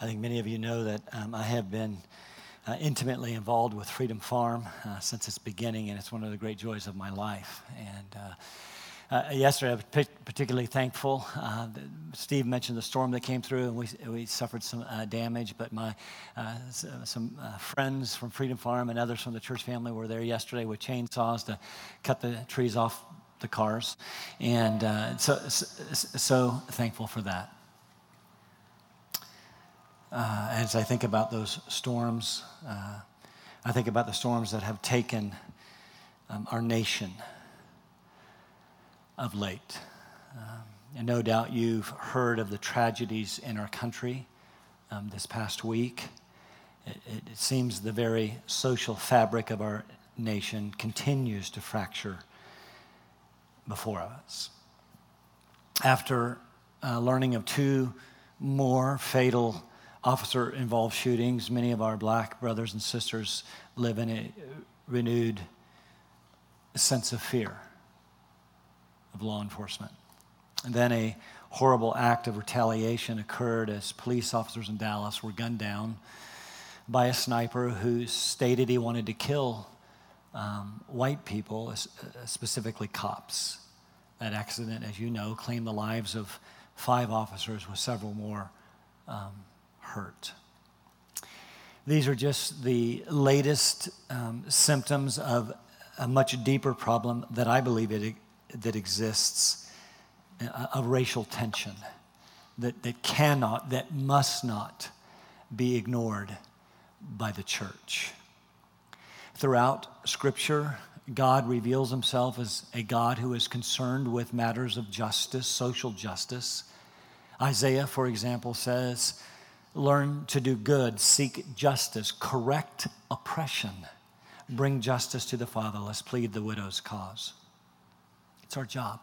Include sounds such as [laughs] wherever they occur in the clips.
I think many of you know that um, I have been uh, intimately involved with Freedom Farm uh, since its beginning, and it's one of the great joys of my life. And uh, uh yesterday, I was particularly thankful. Uh, Steve mentioned the storm that came through, and we, we suffered some uh, damage. But my some friends from Freedom Farm and others from the church family were there yesterday with chainsaws to cut the trees off the cars, and so, so so thankful for that uh, as I think about those storms, uh, I think about the storms that have taken um, our nation of late. Um, and no doubt you've heard of the tragedies in our country um, this past week. It, it, seems the very social fabric of our nation continues to fracture before us. After uh, learning of two more fatal officer involved shootings. Many of our black brothers and sisters live in a renewed sense of fear of law enforcement. And then a horrible act of retaliation occurred as police officers in Dallas were gunned down by a sniper who stated he wanted to kill um, white people, specifically cops. That accident, as you know, claimed the lives of five officers with several more um, hurt. These are just the latest um, symptoms of a much deeper problem that I believe it, that exists a, racial tension that, that cannot, that must not be ignored by the church. Throughout Scripture, God reveals himself as a God who is concerned with matters of justice, social justice. Isaiah, for example, says, learn to do good, seek justice, correct oppression, bring justice to the fatherless, plead the widow's cause. It's our job.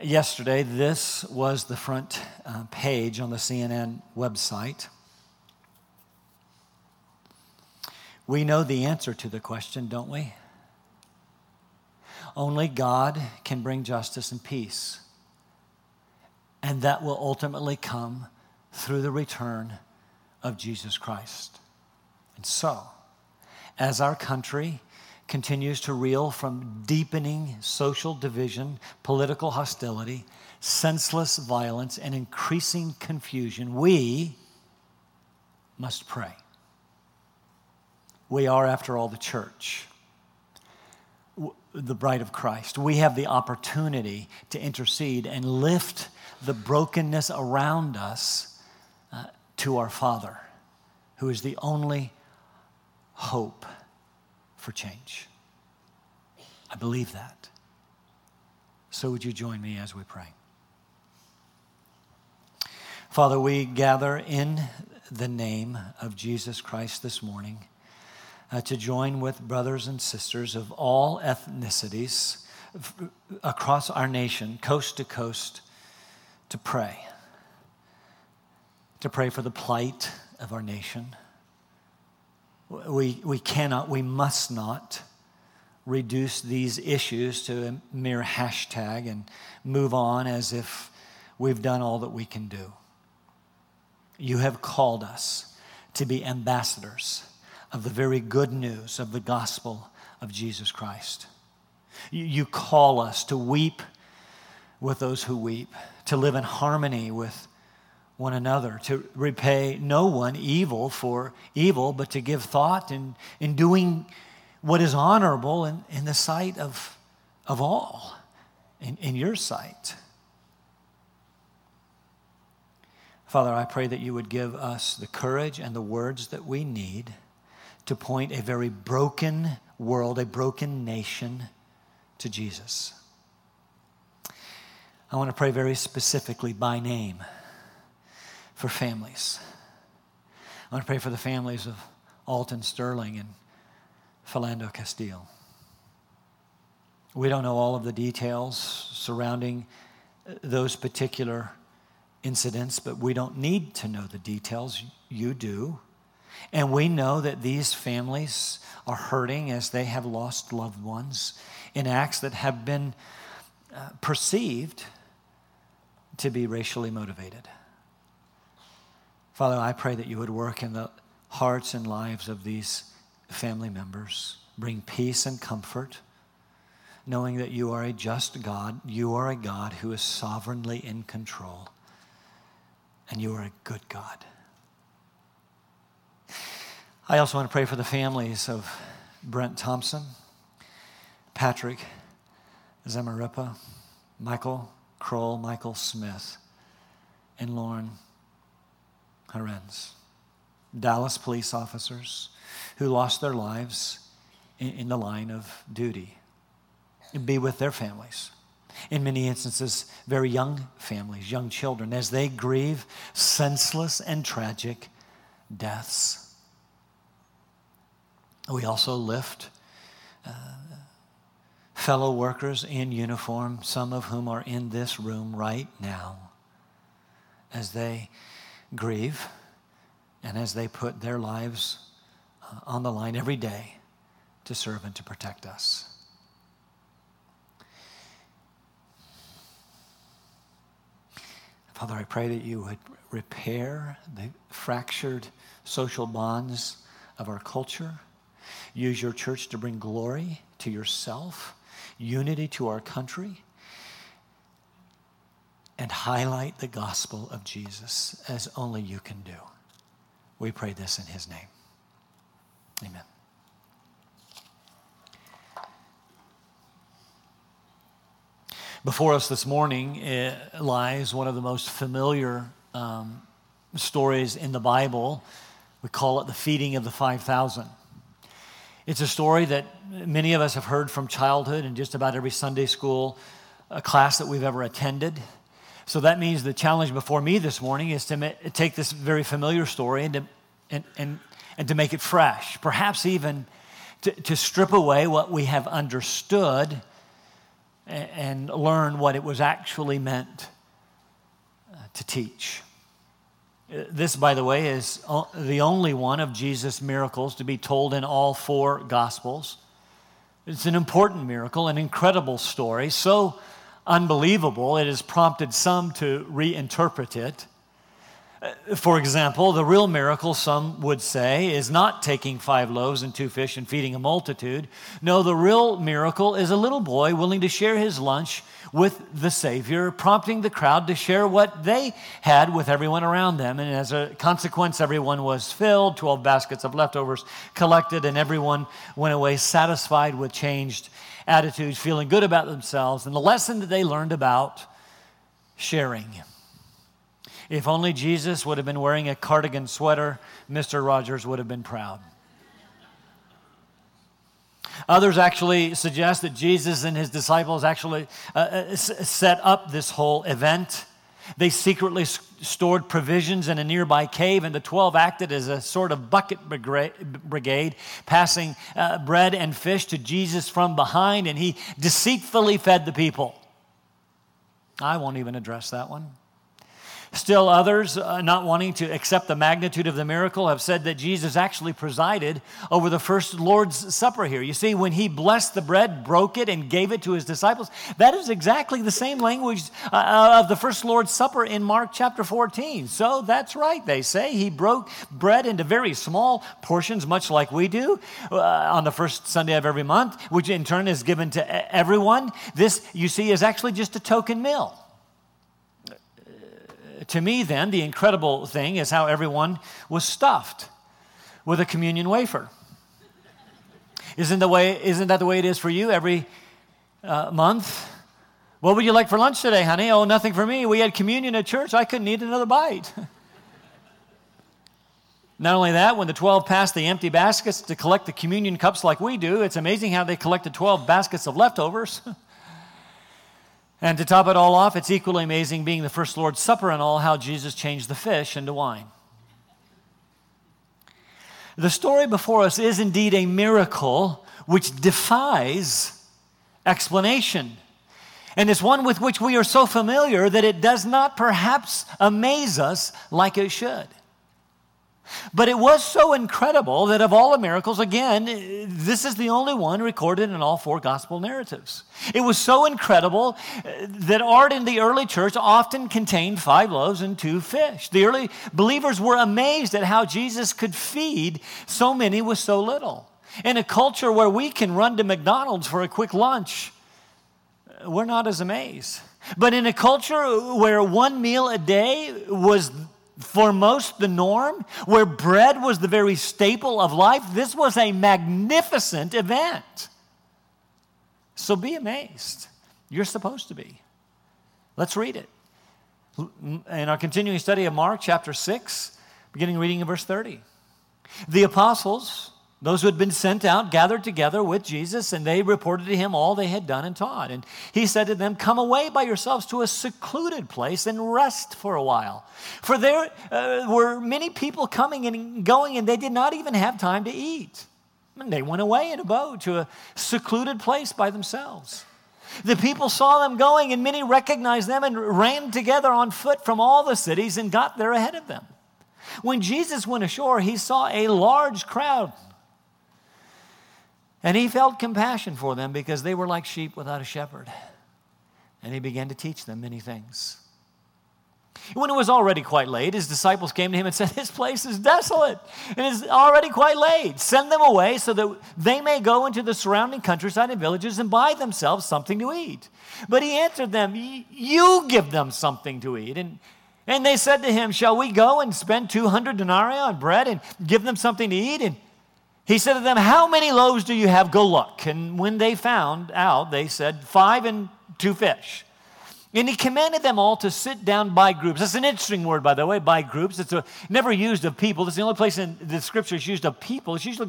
Yesterday, this was the front uh, page on the CNN website. We know the answer to the question, don't we? Only God can bring justice and peace. And that will ultimately come through the return of Jesus Christ. And so, as our country continues to reel from deepening social division, political hostility, senseless violence, and increasing confusion, we must pray. We are, after all, the church, the bride of Christ. We have the opportunity to intercede and lift the brokenness around us uh, to our Father, who is the only hope for change. I believe that. So, would you join me as we pray? Father, we gather in the name of Jesus Christ this morning uh, to join with brothers and sisters of all ethnicities across our nation, coast to coast, to pray, to pray for the plight of our nation. We, we cannot, we must not reduce these issues to a mere hashtag and move on as if we've done all that we can do. You have called us to be ambassadors of the very good news of the gospel of Jesus Christ. You, you call us to weep with those who weep, to live in harmony with one another, to repay no one evil for evil, but to give thought in, in doing what is honorable in, in the sight of, of all, in, in your sight. Father, I pray that you would give us the courage and the words that we need to point a very broken world, a broken nation to Jesus. I want to pray very specifically by name for families. I want to pray for the families of Alton Sterling and Philando Castile. We don't know all of the details surrounding those particular incidents, but we don't need to know the details. You do. And we know that these families are hurting as they have lost loved ones in acts that have been perceived to be racially motivated. Father, I pray that you would work in the hearts and lives of these family members, bring peace and comfort, knowing that you are a just God. You are a God who is sovereignly in control, and you are a good God. I also want to pray for the families of Brent Thompson, Patrick Zamarripa, Michael Krol, Michael Smith, and Lorne Ahrens, Dallas police officers who lost their lives in, in the line of duty. And be with their families. In many instances, very young families, young children, as they grieve senseless and tragic deaths. We also lift uh, fellow workers in uniform, some of whom are in this room right now, as they grieve and as they put their lives uh, on the line every day to serve and to protect us. Father, I pray that you would repair the fractured social bonds of our culture. Use your church to bring glory to yourself, unity to our country, and highlight the gospel of Jesus as only you can do. We pray this in his name. Amen. Before us this morning eh, lies one of the most familiar um, stories in the Bible. We call it the feeding of the 5,000. It's a story that many of us have heard from childhood and just about every Sunday school uh, class that we've ever attended. So that means the challenge before me this morning is to ma- take this very familiar story and to, and, and, and to make it fresh, perhaps even to, to strip away what we have understood and learn what it was actually meant uh, to teach. Uh, this, by the way, is the only one of Jesus' miracles to be told in all four Gospels. It's an important miracle, an incredible story, so unbelievable it has prompted some to reinterpret it. For example, the real miracle, some would say, is not taking five loaves and two fish and feeding a multitude. No, the real miracle is a little boy willing to share his lunch with the Savior, prompting the crowd to share what they had with everyone around them. And as a consequence, everyone was filled, 12 baskets of leftovers collected, and everyone went away satisfied with changed attitudes, feeling good about themselves, and the lesson that they learned about sharing. If only Jesus would have been wearing a cardigan sweater, Mr. Rogers would have been proud. Others actually suggest that Jesus and his disciples actually uh, uh set up this whole event. They secretly stored provisions in a nearby cave, and the 12 acted as a sort of bucket brigade, passing uh, bread and fish to Jesus from behind, and he deceitfully fed the people. I won't even address that one. Still, others, uh, not wanting to accept the magnitude of the miracle, have said that Jesus actually presided over the first Lord's Supper here. You see, when he blessed the bread, broke it, and gave it to his disciples, that is exactly the same language uh, uh of the first Lord's Supper in Mark chapter 14. So that's right, they say. He broke bread into very small portions, much like we do uh, on the first Sunday of every month, which in turn is given to everyone. This, you see, is actually just a token meal to me, then, the incredible thing is how everyone was stuffed with a communion wafer. Isn't, the way, isn't that the way it is for you every uh, month? What would you like for lunch today, honey? Oh, nothing for me. We had communion at church. I couldn't eat another bite. [laughs] Not only that, when the 12 passed the empty baskets to collect the communion cups like we do, it's amazing how they collected 12 baskets of leftovers. [laughs] And to top it all off, it's equally amazing being the first Lord's Supper and all how Jesus changed the fish into wine. The story before us is indeed a miracle which defies explanation. And it's one with which we are so familiar that it does not perhaps amaze us like it should. But it was so incredible that of all the miracles, again, this is the only one recorded in all four gospel narratives. It was so incredible uh, that art in the early church often contained five loaves and two fish. The early believers were amazed at how Jesus could feed so many with so little. In a culture where we can run to McDonald's for a quick lunch, we're not as amazed. But in a culture where one meal a day was for most the norm, where bread was the very staple of life, this was a magnificent event. So be amazed. You're supposed to be. Let's read it. In our continuing study of Mark chapter 6, beginning reading in verse 30. The apostles those who had been sent out gathered together with Jesus, and they reported to him all they had done and taught. And he said to them, Come away by yourselves to a secluded place and rest for a while. For there uh, were many people coming and going, and they did not even have time to eat. And they went away in a boat to a secluded place by themselves. The people saw them going, and many recognized them and ran together on foot from all the cities and got there ahead of them. When Jesus went ashore, he saw a large crowd and he felt compassion for them because they were like sheep without a shepherd. And he began to teach them many things. When it was already quite late, his disciples came to him and said, This place is desolate and it's already quite late. Send them away so that they may go into the surrounding countryside and villages and buy themselves something to eat. But he answered them, You give them something to eat. And, and they said to him, Shall we go and spend 200 denarii on bread and give them something to eat? And he said to them, How many loaves do you have? Go look. And when they found out, they said, Five and two fish. And he commanded them all to sit down by groups. That's an interesting word, by the way, by groups. It's a, never used of people. It's the only place in the scriptures used of people. It's usually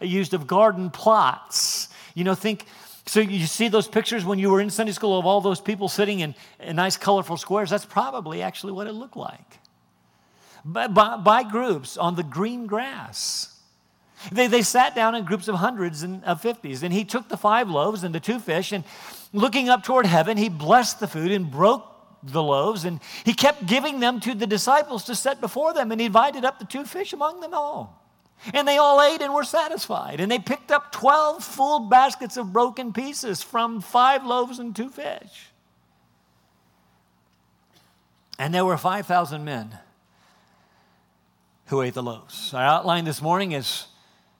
used of garden plots. You know, think, so you see those pictures when you were in Sunday school of all those people sitting in, in nice, colorful squares? That's probably actually what it looked like. By, by, by groups on the green grass. They, they sat down in groups of hundreds and of fifties, and he took the five loaves and the two fish, and looking up toward heaven, he blessed the food and broke the loaves, and he kept giving them to the disciples to set before them, and he divided up the two fish among them all. And they all ate and were satisfied. And they picked up 12 full baskets of broken pieces from five loaves and two fish. And there were 5,000 men who ate the loaves. Our outline this morning is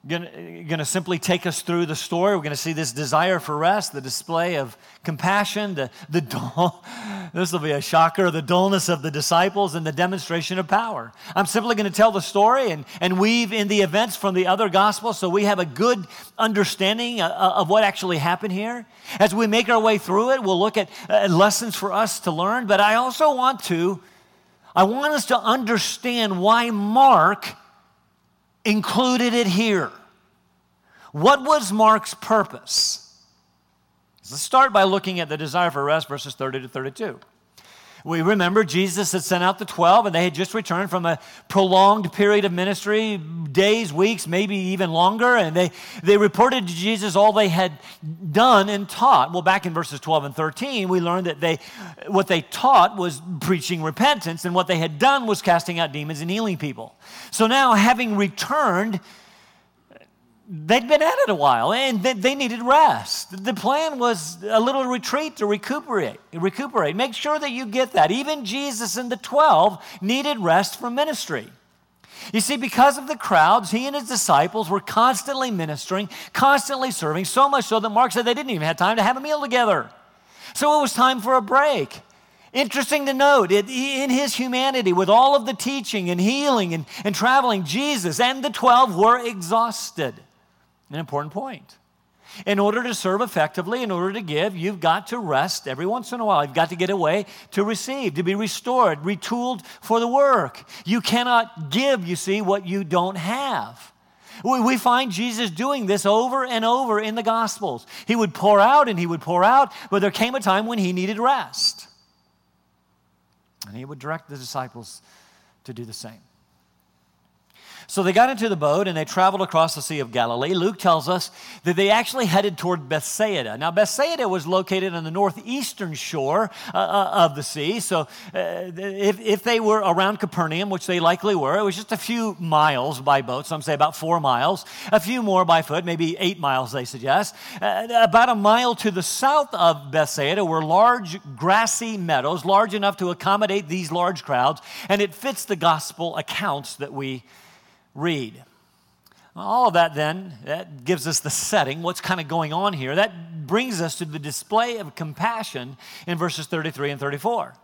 going to simply take us through the story. We're going to see this desire for rest, the display of compassion, the, the dull, [laughs] this will be a shocker, the dullness of the disciples, and the demonstration of power. I'm simply going to tell the story and, and weave in the events from the other gospels so we have a good understanding uh, uh, of what actually happened here. As we make our way through it, we'll look at uh, lessons for us to learn, but I also want to, I want us to understand why Mark included it here. What was Mark's purpose? Let's start by looking at the desire for rest, verses 30 to 32. We remember Jesus had sent out the 12, and they had just returned from a prolonged period of ministry days, weeks, maybe even longer. And they, they reported to Jesus all they had done and taught. Well, back in verses 12 and 13, we learned that they, what they taught was preaching repentance, and what they had done was casting out demons and healing people. So now, having returned, they'd been at it a while and they needed rest. The plan was a little retreat to recuperate, recuperate. Make sure that you get that. Even Jesus and the 12 needed rest from ministry. You see, because of the crowds, he and his disciples were constantly ministering, constantly serving, so much so that Mark said they didn't even have time to have a meal together. So it was time for a break. Interesting to note, it, in his humanity, with all of the teaching and healing and, and traveling, Jesus and the 12 were exhausted. An important point. In order to serve effectively, in order to give, you've got to rest every once in a while. You've got to get away to receive, to be restored, retooled for the work. You cannot give, you see, what you don't have. We find Jesus doing this over and over in the Gospels. He would pour out and he would pour out, but there came a time when he needed rest. And he would direct the disciples to do the same. So they got into the boat and they traveled across the Sea of Galilee. Luke tells us that they actually headed toward Bethsaida. Now, Bethsaida was located on the northeastern shore uh, uh of the sea. So uh, if, if they were around Capernaum, which they likely were, it was just a few miles by boat. Some say about four miles, a few more by foot, maybe eight miles, they suggest. Uh, about a mile to the south of Bethsaida were large grassy meadows, large enough to accommodate these large crowds, and it fits the gospel accounts that we read. All of that then, that gives us the setting, what's kind of going on here. That brings us to the display of compassion in verses 33 and 34.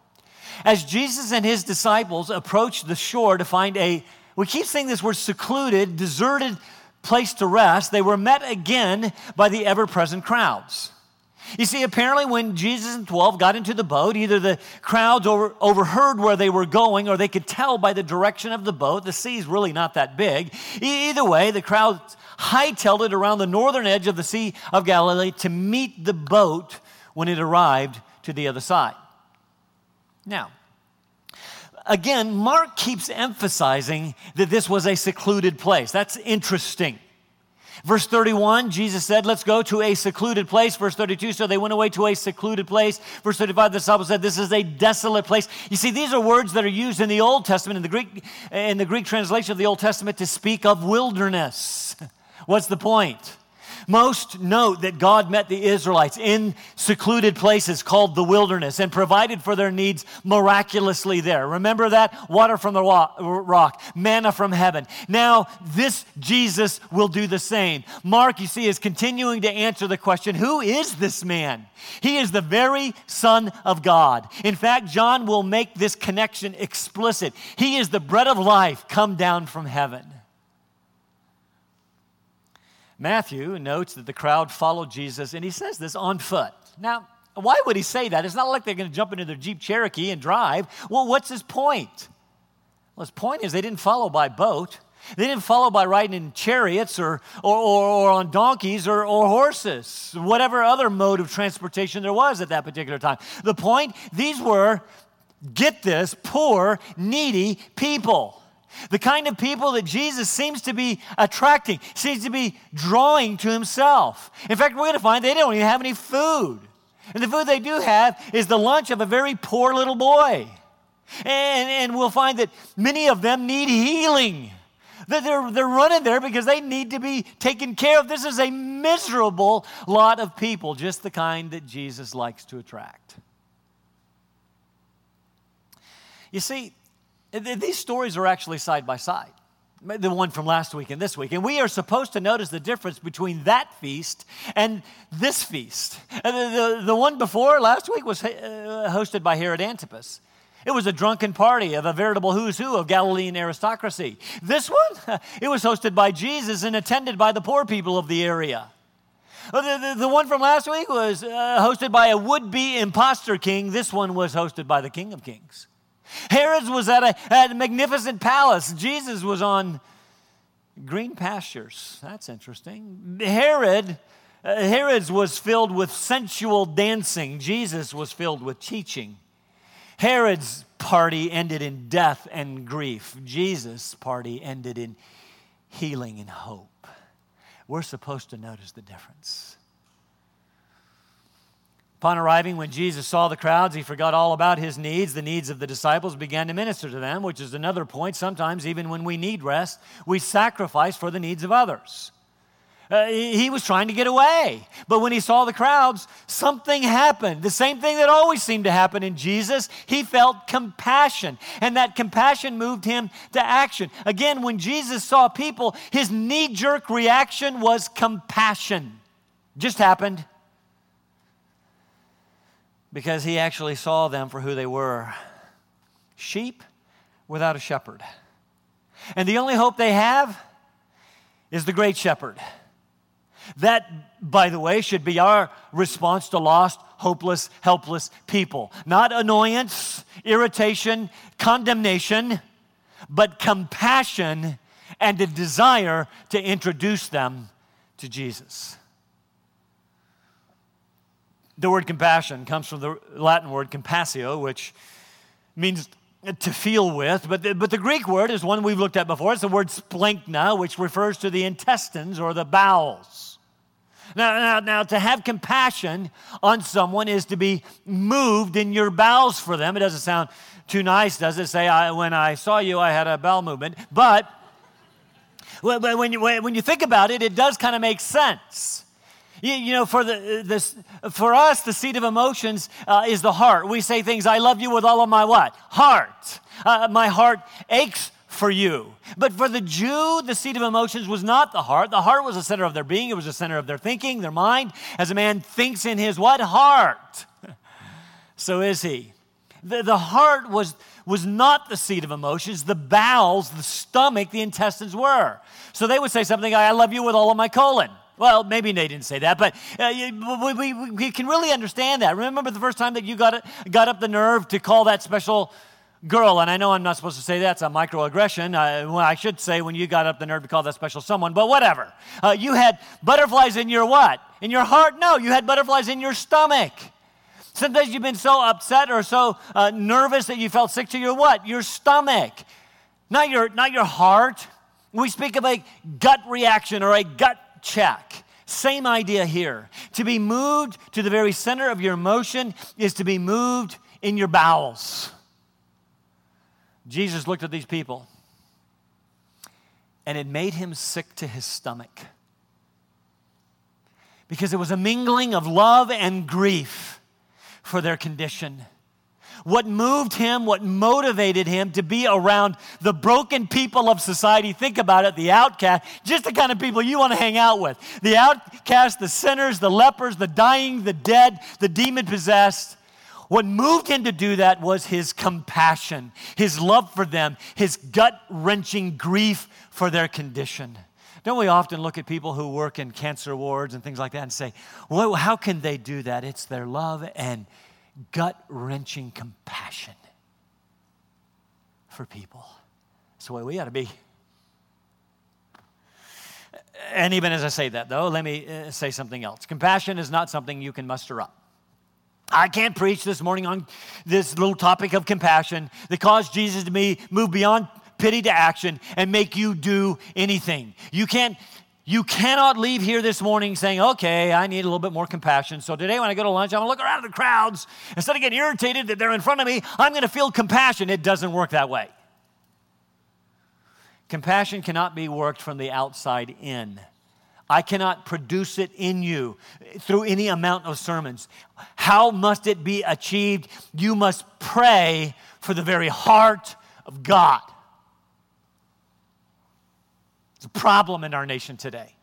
As Jesus and his disciples approached the shore to find a, we keep saying this word secluded, deserted place to rest, they were met again by the ever present crowds. You see, apparently, when Jesus and 12 got into the boat, either the crowds over, overheard where they were going or they could tell by the direction of the boat. The sea's really not that big. Either way, the crowds hightailed it around the northern edge of the Sea of Galilee to meet the boat when it arrived to the other side. Now, again, Mark keeps emphasizing that this was a secluded place. That's interesting. Verse 31, Jesus said, Let's go to a secluded place. Verse 32, so they went away to a secluded place. Verse 35, the disciples said, This is a desolate place. You see, these are words that are used in the Old Testament, in the Greek, in the Greek translation of the Old Testament, to speak of wilderness. [laughs] What's the point? Most note that God met the Israelites in secluded places called the wilderness and provided for their needs miraculously there. Remember that? Water from the rock, manna from heaven. Now, this Jesus will do the same. Mark, you see, is continuing to answer the question who is this man? He is the very Son of God. In fact, John will make this connection explicit. He is the bread of life come down from heaven. Matthew notes that the crowd followed Jesus, and he says this on foot. Now, why would he say that? It's not like they're going to jump into their Jeep Cherokee and drive. Well, what's his point? Well, his point is they didn't follow by boat. They didn't follow by riding in chariots or, or, or, or, on donkeys or, or horses, whatever other mode of transportation there was at that particular time. The point, these were, get this, poor, needy people. The kind of people that Jesus seems to be attracting, seems to be drawing to himself. In fact, we're going to find they don't even have any food. And the food they do have is the lunch of a very poor little boy. And, and we'll find that many of them need healing. That they're, they're running there because they need to be taken care of. This is a miserable lot of people, just the kind that Jesus likes to attract. You see, these stories are actually side by side the one from last week and this week. And we are supposed to notice the difference between that feast and this feast. The, the, the one before last week was uh, hosted by Herod Antipas. It was a drunken party of a veritable who's who of Galilean aristocracy. This one, [laughs] it was hosted by Jesus and attended by the poor people of the area. Uh, the, the, one from last week was uh, hosted by a would be impostor king. This one was hosted by the King of Kings. Herod's was at a, at a magnificent palace. Jesus was on green pastures. That's interesting. Herod, uh, Herod's was filled with sensual dancing. Jesus was filled with teaching. Herod's party ended in death and grief. Jesus' party ended in healing and hope. We're supposed to notice the difference. Upon arriving, when Jesus saw the crowds, he forgot all about his needs. The needs of the disciples began to minister to them, which is another point. Sometimes, even when we need rest, we sacrifice for the needs of others. Uh, he was trying to get away. But when he saw the crowds, something happened. The same thing that always seemed to happen in Jesus. He felt compassion, and that compassion moved him to action. Again, when Jesus saw people, his knee jerk reaction was compassion. Just happened because he actually saw them for who they were sheep without a shepherd. And the only hope they have is the great shepherd. That, by the way, should be our response to lost, hopeless, helpless people. Not annoyance, irritation, condemnation, but compassion and a desire to introduce them to Jesus. The word compassion comes from the Latin word compassio, which means to feel with, but the, but the Greek word is one we've looked at before. It's the word splanchna, which refers to the intestines or the bowels. Now, now, now, to have compassion on someone is to be moved in your bowels for them. It doesn't sound too nice, does it? Say, I, when I saw you, I had a bowel movement. But when you, when you think about it, it does kind of make sense. You, you, know, for, the, this, for us, the seat of emotions uh, is the heart. We say things, I love you with all of my what? Heart. Uh, my heart aches for you. But for the Jew, the seat of emotions was not the heart. The heart was the center of their being. It was the center of their thinking, their mind. As a man thinks in his what? Heart. [laughs] so is he. The, the heart was, was not the seat of emotions. The bowels, the stomach, the intestines were. So they would say something, I love you with all of my colon. Well, maybe they didn't say that, but uh, we, we, we, can really understand that. Remember the first time that you got, got up the nerve to call that special girl, and I know I'm not supposed to say that's a microaggression. Uh, well, I should say when you got up the nerve to call that special someone, but whatever. Uh, you had butterflies in your what? In your heart? No, you had butterflies in your stomach. Sometimes you've been so upset or so uh, nervous that you felt sick to your what? Your stomach, not your, not your heart. We speak of a gut reaction or a gut check. Same idea here. To be moved to the very center of your emotion is to be moved in your bowels. Jesus looked at these people and it made him sick to his stomach because it was a mingling of love and grief for their condition what moved him, what motivated him to be around the broken people of society. Think about it the outcast, just the kind of people you want to hang out with. The outcast, the sinners, the lepers, the dying, the dead, the demon possessed. What moved him to do that was his compassion, his love for them, his gut wrenching grief for their condition. Don't we often look at people who work in cancer wards and things like that and say, well, how can they do that? It's their love and gut wrenching compassion for people. That's the way we ought to be. And even as I say that, though, let me uh, say something else. Compassion is not something you can muster up. I can't preach this morning on this little topic of compassion that caused Jesus to be move beyond pity to action and make you do anything. You can't you cannot leave here this morning saying, okay, I need a little bit more compassion. So today when I go to lunch, I'm gonna look around at the crowds. Instead of getting irritated that they're in front of me, I'm gonna feel compassion. It doesn't work that way. Compassion cannot be worked from the outside in. I cannot produce it in you through any amount of sermons. How must it be achieved? You must pray for the very heart of God. It's a problem in our nation today.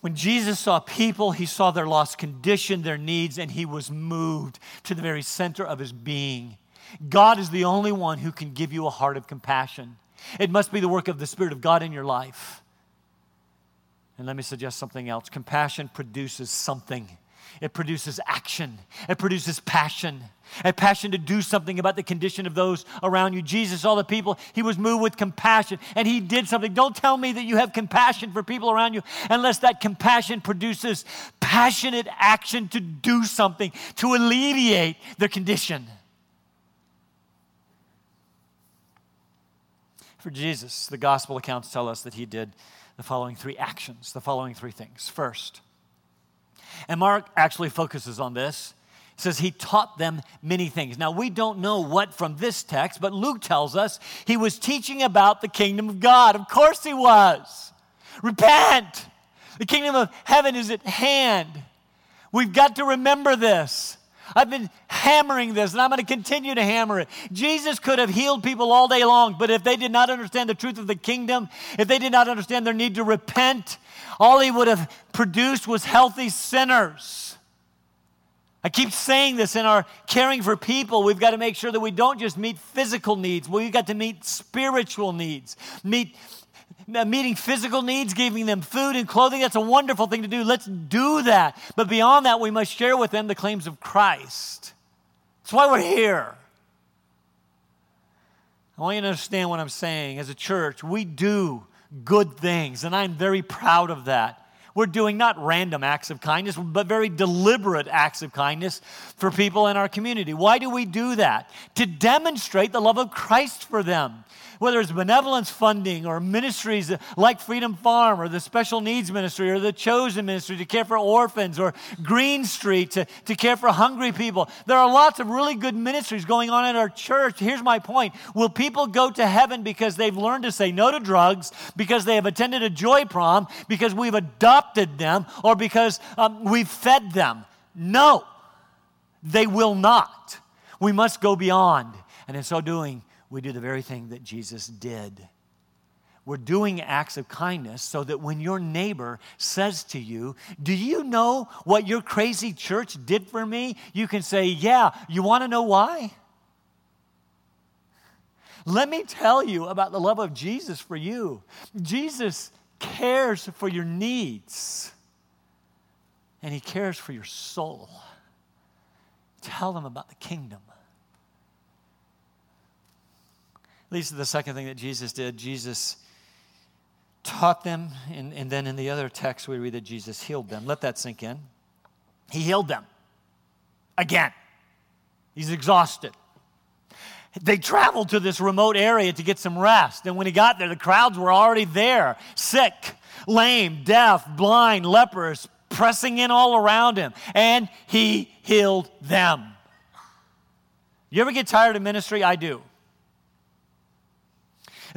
When Jesus saw people, he saw their lost condition, their needs, and he was moved to the very center of his being. God is the only one who can give you a heart of compassion. It must be the work of the Spirit of God in your life. And let me suggest something else compassion produces something. It produces action. It produces passion. A passion to do something about the condition of those around you. Jesus saw the people, he was moved with compassion and he did something. Don't tell me that you have compassion for people around you unless that compassion produces passionate action to do something, to alleviate their condition. For Jesus, the gospel accounts tell us that he did the following three actions, the following three things. First, and Mark actually focuses on this. He says he taught them many things. Now, we don't know what from this text, but Luke tells us he was teaching about the kingdom of God. Of course, he was. Repent. The kingdom of heaven is at hand. We've got to remember this. I've been hammering this and I'm going to continue to hammer it. Jesus could have healed people all day long, but if they did not understand the truth of the kingdom, if they did not understand their need to repent, all he would have produced was healthy sinners. I keep saying this in our caring for people. We've got to make sure that we don't just meet physical needs, we've got to meet spiritual needs, meet meeting physical needs, giving them food and clothing. That's a wonderful thing to do. Let's do that. But beyond that, we must share with them the claims of Christ. That's why we're here. I want you to understand what I'm saying. As a church, we do good things, and I'm very proud of that. we're doing not random acts of kindness, but very deliberate acts of kindness for people in our community. Why do we do that? To demonstrate the love of Christ for them whether it's benevolence funding or ministries like Freedom Farm or the Special Needs Ministry or the Chosen Ministry to care for orphans or Green Street to, to care for hungry people. There are lots of really good ministries going on in our church. Here's my point Will people go to heaven because they've learned to say no to drugs, because they have attended a joy prom, because we've adopted them, or because um, we've fed them? No, they will not. We must go beyond. And in so doing, we do the very thing that Jesus did. We're doing acts of kindness so that when your neighbor says to you, Do you know what your crazy church did for me? You can say, Yeah, you want to know why? Let me tell you about the love of Jesus for you. Jesus cares for your needs, and He cares for your soul. Tell them about the kingdom. Leads to the second thing that Jesus did. Jesus taught them, and, and then in the other text, we read that Jesus healed them. Let that sink in. He healed them again. He's exhausted. They traveled to this remote area to get some rest. And when he got there, the crowds were already there sick, lame, deaf, blind, lepers, pressing in all around him. And he healed them. You ever get tired of ministry? I do.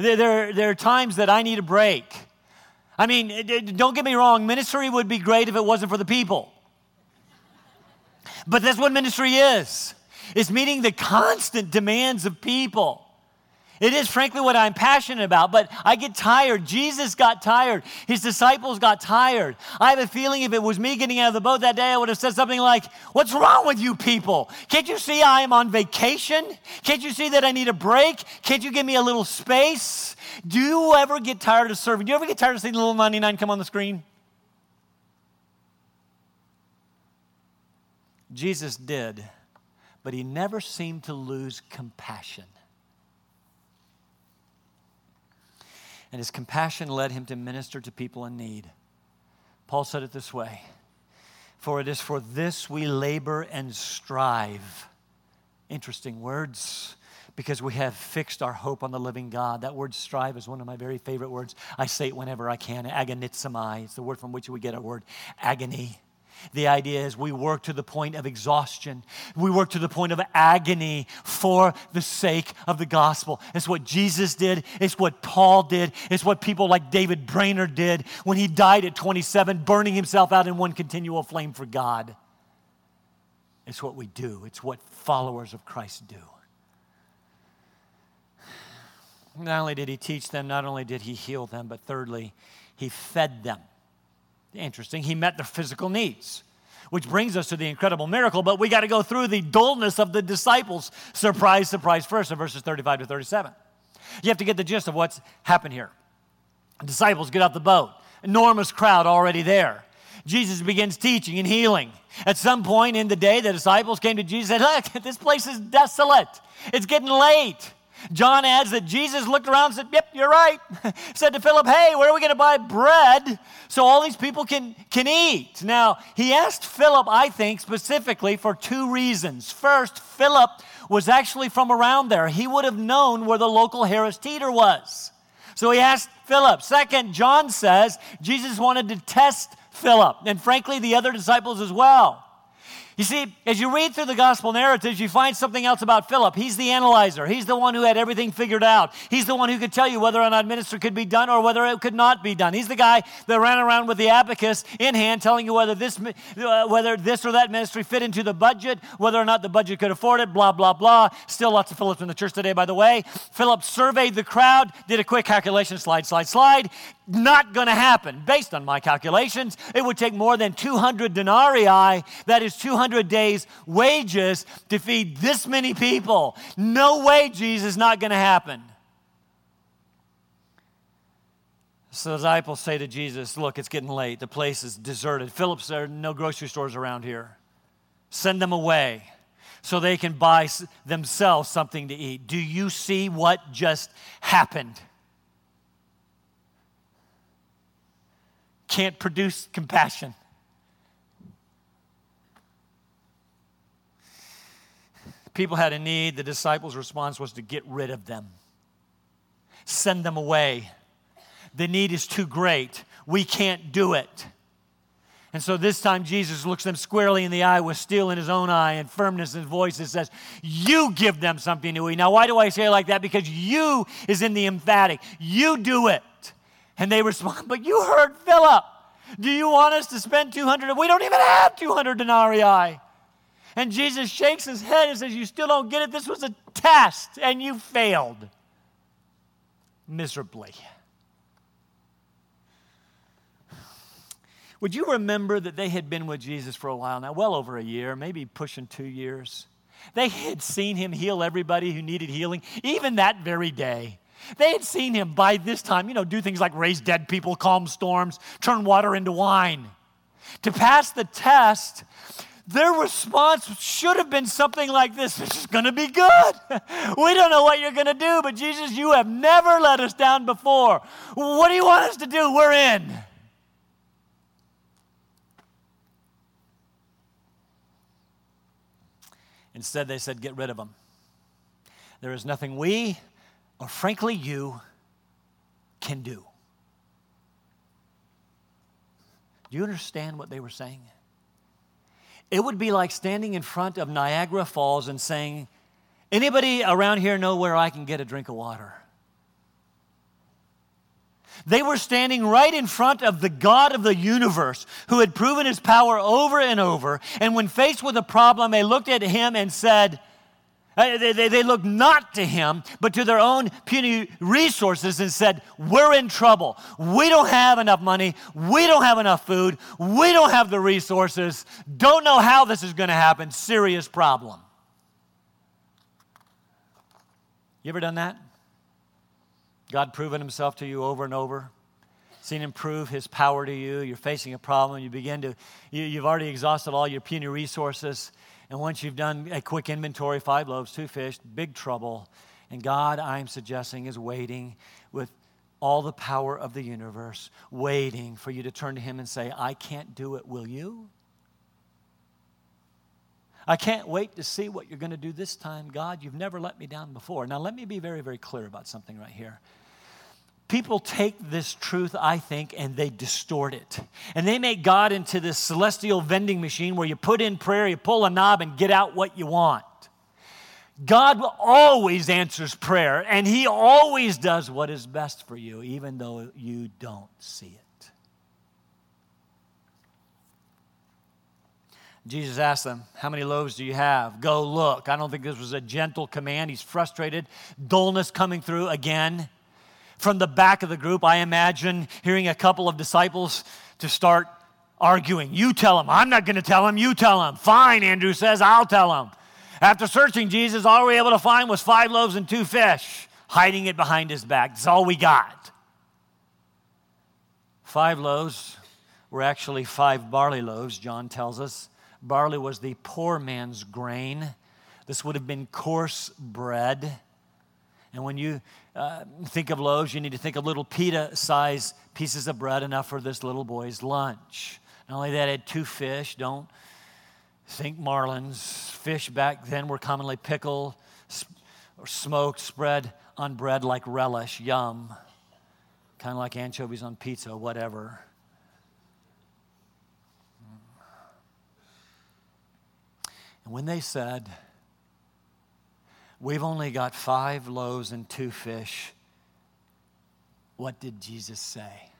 There, there, are times that I need a break. I mean, don't get me wrong, ministry would be great if it wasn't for the people. But that's what ministry is. It's meeting the constant demands of people. It is frankly what I'm passionate about, but I get tired. Jesus got tired. His disciples got tired. I have a feeling if it was me getting out of the boat that day, I would have said something like, What's wrong with you people? Can't you see I am on vacation? Can't you see that I need a break? Can't you give me a little space? Do you ever get tired of serving? Do you ever get tired of seeing the little 99 come on the screen? Jesus did, but he never seemed to lose compassion. And his compassion led him to minister to people in need. Paul said it this way For it is for this we labor and strive. Interesting words because we have fixed our hope on the living God. That word strive is one of my very favorite words. I say it whenever I can. Agonizomai. It's the word from which we get our word agony. The idea is we work to the point of exhaustion. We work to the point of agony for the sake of the gospel. It's what Jesus did. It's what Paul did. It's what people like David Brainerd did when he died at 27, burning himself out in one continual flame for God. It's what we do, it's what followers of Christ do. Not only did he teach them, not only did he heal them, but thirdly, he fed them. Interesting. He met their physical needs, which brings us to the incredible miracle, but we got to go through the dullness of the disciples. Surprise, surprise, first in verses 35 to 37. You have to get the gist of what's happened here. disciples get out the boat, enormous crowd already there. Jesus begins teaching and healing. At some point in the day, the disciples came to Jesus and said, Look, this place is desolate. It's getting late. John adds that Jesus looked around and said, Yep, you're right. [laughs] said to Philip, Hey, where are we going to buy bread so all these people can, can eat? Now, he asked Philip, I think, specifically for two reasons. First, Philip was actually from around there, he would have known where the local Harris Teeter was. So he asked Philip. Second, John says Jesus wanted to test Philip, and frankly, the other disciples as well. You see, as you read through the gospel narratives, you find something else about Philip. He's the analyzer. He's the one who had everything figured out. He's the one who could tell you whether or not ministry could be done or whether it could not be done. He's the guy that ran around with the abacus in hand, telling you whether this, uh, whether this or that ministry fit into the budget, whether or not the budget could afford it, blah, blah, blah. Still lots of Philips in the church today, by the way. Philip surveyed the crowd, did a quick calculation, slide, slide, slide. Not going to happen. Based on my calculations, it would take more than 200 denarii, that is 200 days' wages, to feed this many people. No way, Jesus, not going to happen. So the disciples say to Jesus, Look, it's getting late. The place is deserted. Philip there are no grocery stores around here. Send them away so they can buy themselves something to eat. Do you see what just happened? can't produce compassion. People had a need. The disciples' response was to get rid of them, send them away. The need is too great. We can't do it. And so this time Jesus looks them squarely in the eye with steel in his own eye and firmness in his voice and says, You give them something to eat. Now, why do I say like that? Because you is in the emphatic. You do it. And they respond, But you heard Philip. Do you want us to spend 200? We don't even have 200 denarii. And Jesus shakes his head and says, You still don't get it? This was a test and you failed miserably. Would you remember that they had been with Jesus for a while now, well over a year, maybe pushing two years? They had seen him heal everybody who needed healing, even that very day. They had seen him by this time, you know, do things like raise dead people, calm storms, turn water into wine. To pass the test, their response should have been something like this This is going to be good. [laughs] we don't know what you're going to do, but Jesus, you have never let us down before. What do you want us to do? We're in. Instead, they said, Get rid of them. There is nothing we, or frankly you, can do. Do you understand what they were saying? It would be like standing in front of Niagara Falls and saying, Anybody around here know where I can get a drink of water? They were standing right in front of the God of the universe who had proven his power over and over. And when faced with a problem, they looked at him and said, Uh, they, they, they, looked not to him, but to their own puny resources and said, We're in trouble. We don't have enough money. We don't have enough food. We don't have the resources. Don't know how this is going to happen. Serious problem. You ever done that? God proven himself to you over and over. Seen him prove his power to you. You're facing a problem. You begin to, you, you've already exhausted all your puny resources. And once you've done a quick inventory, five loaves, two fish, big trouble. And God, I'm suggesting, is waiting with all the power of the universe, waiting for you to turn to him and say, I can't do it, will you? I can't wait to see what you're going to do this time. God, you've never let me down before. Now, let me be very, very clear about something right here people take this truth, I think, and they distort it. And they make God into this celestial vending machine where you put in prayer, you pull a knob, and get out what you want. God always answers prayer, and He always does what is best for you, even though you don't see it. Jesus asked them, How many loaves do you have? Go look. I don't think this was a gentle command. He's frustrated, dullness coming through again from the back of the group, I imagine hearing a couple of disciples to start arguing. You tell him. I'm not going to tell him. You tell him. Fine, Andrew says, I'll tell him. After searching Jesus, all we were able to find was five loaves and two fish, hiding it behind his back. That's all we got. Five loaves were actually five barley loaves, John tells us. Barley was the poor man's grain. This would have been coarse bread. And when you uh, think of loaves, you need to think of little pita sized pieces of bread, enough for this little boy's lunch. Not only that, had two fish. Don't think marlins. Fish back then were commonly pickled or smoked, spread on bread like relish. Yum. Kind of like anchovies on pizza, whatever. And when they said, We've only got five loaves and two fish. What did Jesus say?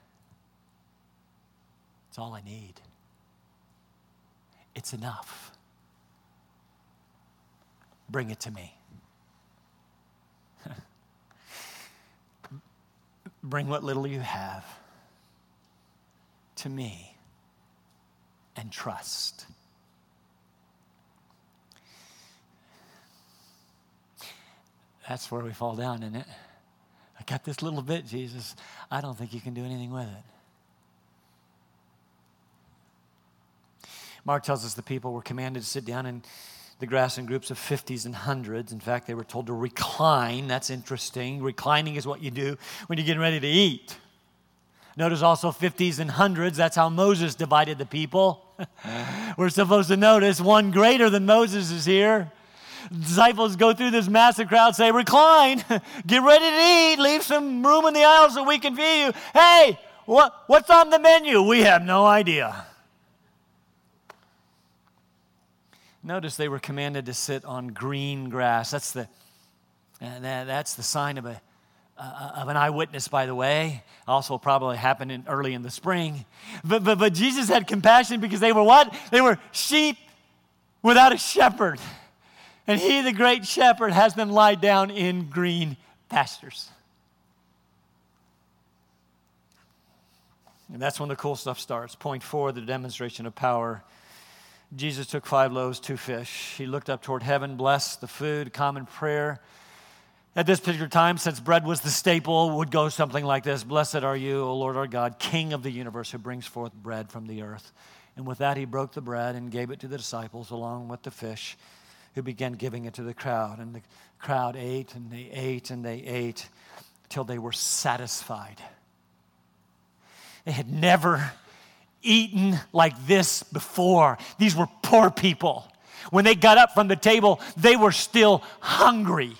It's all I need. It's enough. Bring it to me. [laughs] Bring what little you have to me and trust. That's where we fall down, isn't it? I got this little bit, Jesus. I don't think you can do anything with it. Mark tells us the people were commanded to sit down in the grass in groups of 50s and hundreds. In fact, they were told to recline. That's interesting. Reclining is what you do when you're getting ready to eat. Notice also 50s and hundreds. That's how Moses divided the people. [laughs] We're supposed to notice one greater than Moses is here. Disciples go through this massive crowd, say, Recline, [laughs] get ready to eat, leave some room in the aisle so we can feed you. Hey, what, what's on the menu? We have no idea. Notice they were commanded to sit on green grass. That's the, uh, that's the sign of, a, uh, of an eyewitness, by the way. Also, probably happened in, early in the spring. But, but, but Jesus had compassion because they were what? They were sheep without a shepherd. And he, the great shepherd, has them lie down in green pastures. And that's when the cool stuff starts. Point four, the demonstration of power. Jesus took five loaves, two fish. He looked up toward heaven, blessed the food, common prayer. At this particular time, since bread was the staple, would go something like this Blessed are you, O Lord our God, King of the universe, who brings forth bread from the earth. And with that, he broke the bread and gave it to the disciples along with the fish, who began giving it to the crowd. And the crowd ate and they ate and they ate till they were satisfied. They had never eaten like this before. These were poor people. When they got up from the table, they were still hungry.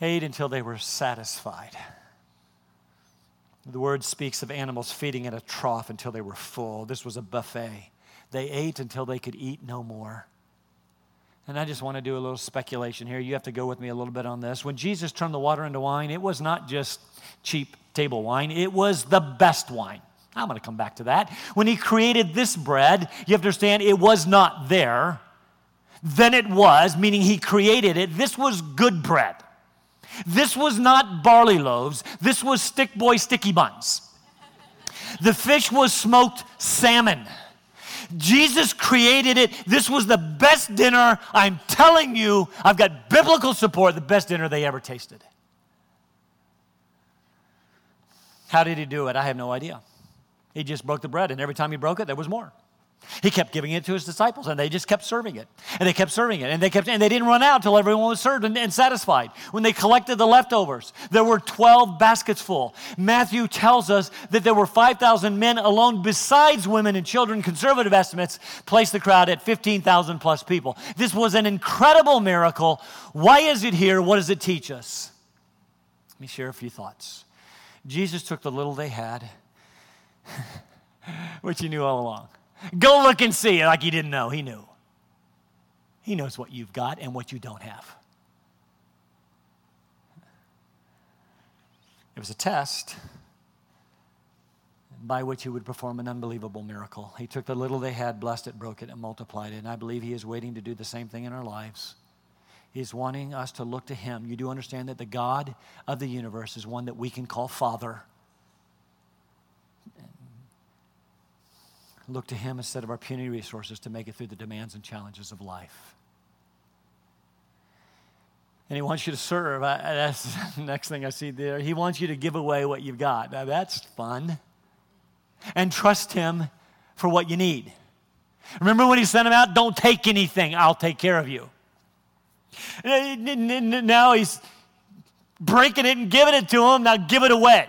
Ate until they were satisfied. The word speaks of animals feeding at a trough until they were full. This was a buffet. They ate until they could eat no more. And I just want to do a little speculation here. You have to go with me a little bit on this. When Jesus turned the water into wine, it was not just cheap table wine, it was the best wine. I'm going to come back to that. When he created this bread, you have to understand it was not there. Then it was, meaning he created it. This was good bread. This was not barley loaves. This was stick boy sticky buns. The fish was smoked salmon. Jesus created it. This was the best dinner. I'm telling you, I've got biblical support, the best dinner they ever tasted. How did he do it? I have no idea. He just broke the bread, and every time he broke it, there was more. He kept giving it to his disciples, and they just kept serving it. And they kept serving it, and they kept, and they didn't run out until everyone was served and, and, satisfied. When they collected the leftovers, there were 12 baskets full. Matthew tells us that there were 5,000 men alone, besides women and children. Conservative estimates place the crowd at 15,000 plus people. This was an incredible miracle. Why is it here? What does it teach us? Let me share a few thoughts. Jesus took the little they had, [laughs] which he knew all along. Go look and see, like he didn't know. He knew. He knows what you've got and what you don't have. It was a test by which he would perform an unbelievable miracle. He took the little they had, blessed it, broke it, and multiplied it. And I believe he is waiting to do the same thing in our lives. He's wanting us to look to Him. You do understand that the God of the universe is one that we can call Father. Look to Him instead of our puny resources to make it through the demands and challenges of life. And He wants you to serve. I, that's [laughs] the next thing I see there. He wants you to give away what you've got. Now, that's fun. And trust Him for what you need. Remember when He sent Him out? Don't take anything, I'll take care of you. Now he's breaking it and giving it to them. Now give it away.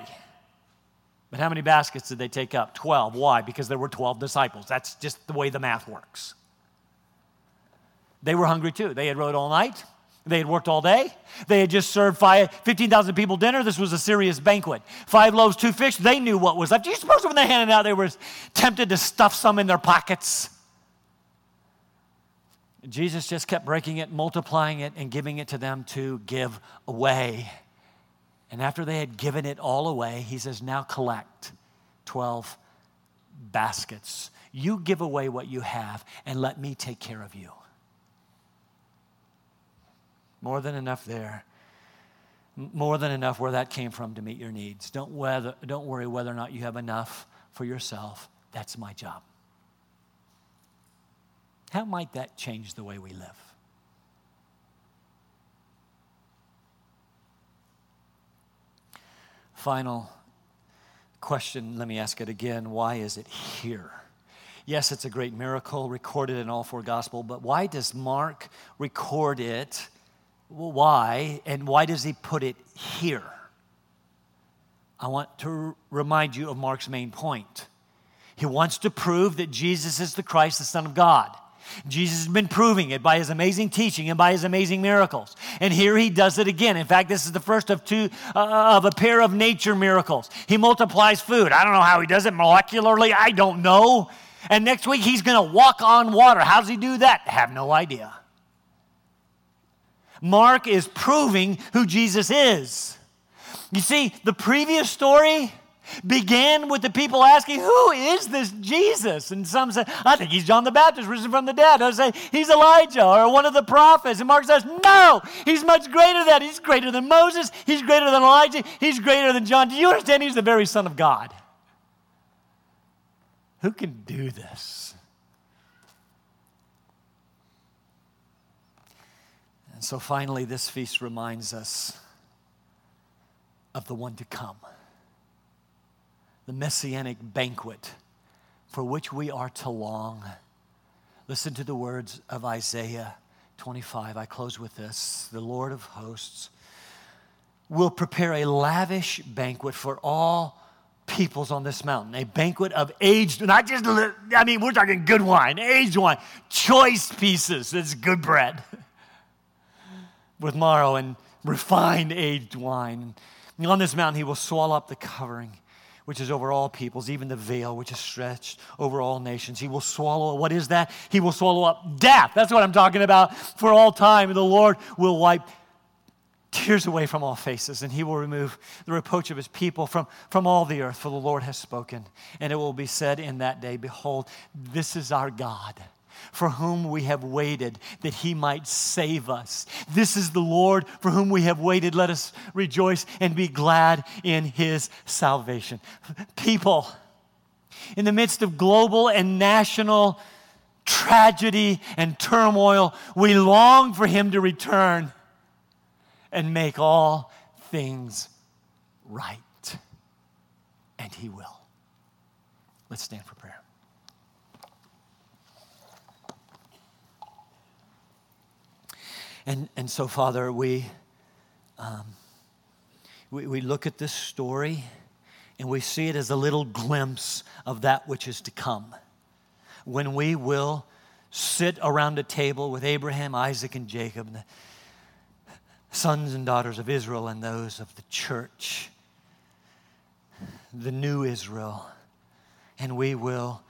But how many baskets did they take up? 12. Why? Because there were 12 disciples. That's just the way the math works. They were hungry too. They had rode all night. They had worked all day. They had just served 15,000 people dinner. This was a serious banquet. Five loaves, two fish. They knew what was left. Do you suppose when they handed out, they were tempted to stuff some in their pockets? Jesus just kept breaking it, multiplying it, and giving it to them to give away. And after they had given it all away, he says, Now collect 12 baskets. You give away what you have, and let me take care of you. More than enough there. More than enough where that came from to meet your needs. Don't, whether, don't worry whether or not you have enough for yourself. That's my job. How might that change the way we live? Final question, let me ask it again. Why is it here? Yes, it's a great miracle recorded in all four gospel, but why does Mark record it? Why? And why does he put it here? I want to remind you of Mark's main point. He wants to prove that Jesus is the Christ, the Son of God. Jesus has been proving it by his amazing teaching and by his amazing miracles. And here he does it again. In fact, this is the first of two uh, of a pair of nature miracles. He multiplies food. I don't know how he does it molecularly. I don't know. And next week he's going to walk on water. How does he do that? I have no idea. Mark is proving who Jesus is. You see, the previous story began with the people asking, Who is this Jesus? And some said, I think he's John the Baptist, risen from the dead. Others say, He's Elijah or one of the prophets. And Mark says, No, he's much greater than that. He's greater than Moses. He's greater than Elijah. He's greater than John. Do you understand? He's the very Son of God. Who can do this? And so finally, this feast reminds us of the one to come the messianic banquet for which we are to long. Listen to the words of Isaiah 25. I close with this The Lord of hosts will prepare a lavish banquet for all peoples on this mountain, a banquet of aged, not just, I mean, we're talking good wine, aged wine, choice pieces. It's good bread [laughs] with marrow and refined aged wine. On this mountain, he will swallow up the covering which is over all peoples, even the veil which is stretched over all nations. He will swallow, what is that? He will swallow up death. That's what I'm talking about for all time. And the Lord will wipe tears away from all faces, and he will remove the reproach of his people from, from all the earth, for the Lord has spoken. And it will be said in that day, Behold, this is our God for whom we have waited that he might save us. This is the Lord for whom we have waited. Let us rejoice and be glad in his salvation. People, in the midst of global and national tragedy and turmoil, we long for him to return and make all things right. And he will. Let's stand for prayer. And, and so, Father, we, um, we, we look at this story and we see it as a little glimpse of that which is to come. When we will sit around a table with Abraham, Isaac, and Jacob, the sons and daughters of Israel, and those of the church, the new Israel, and we will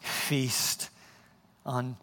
feast on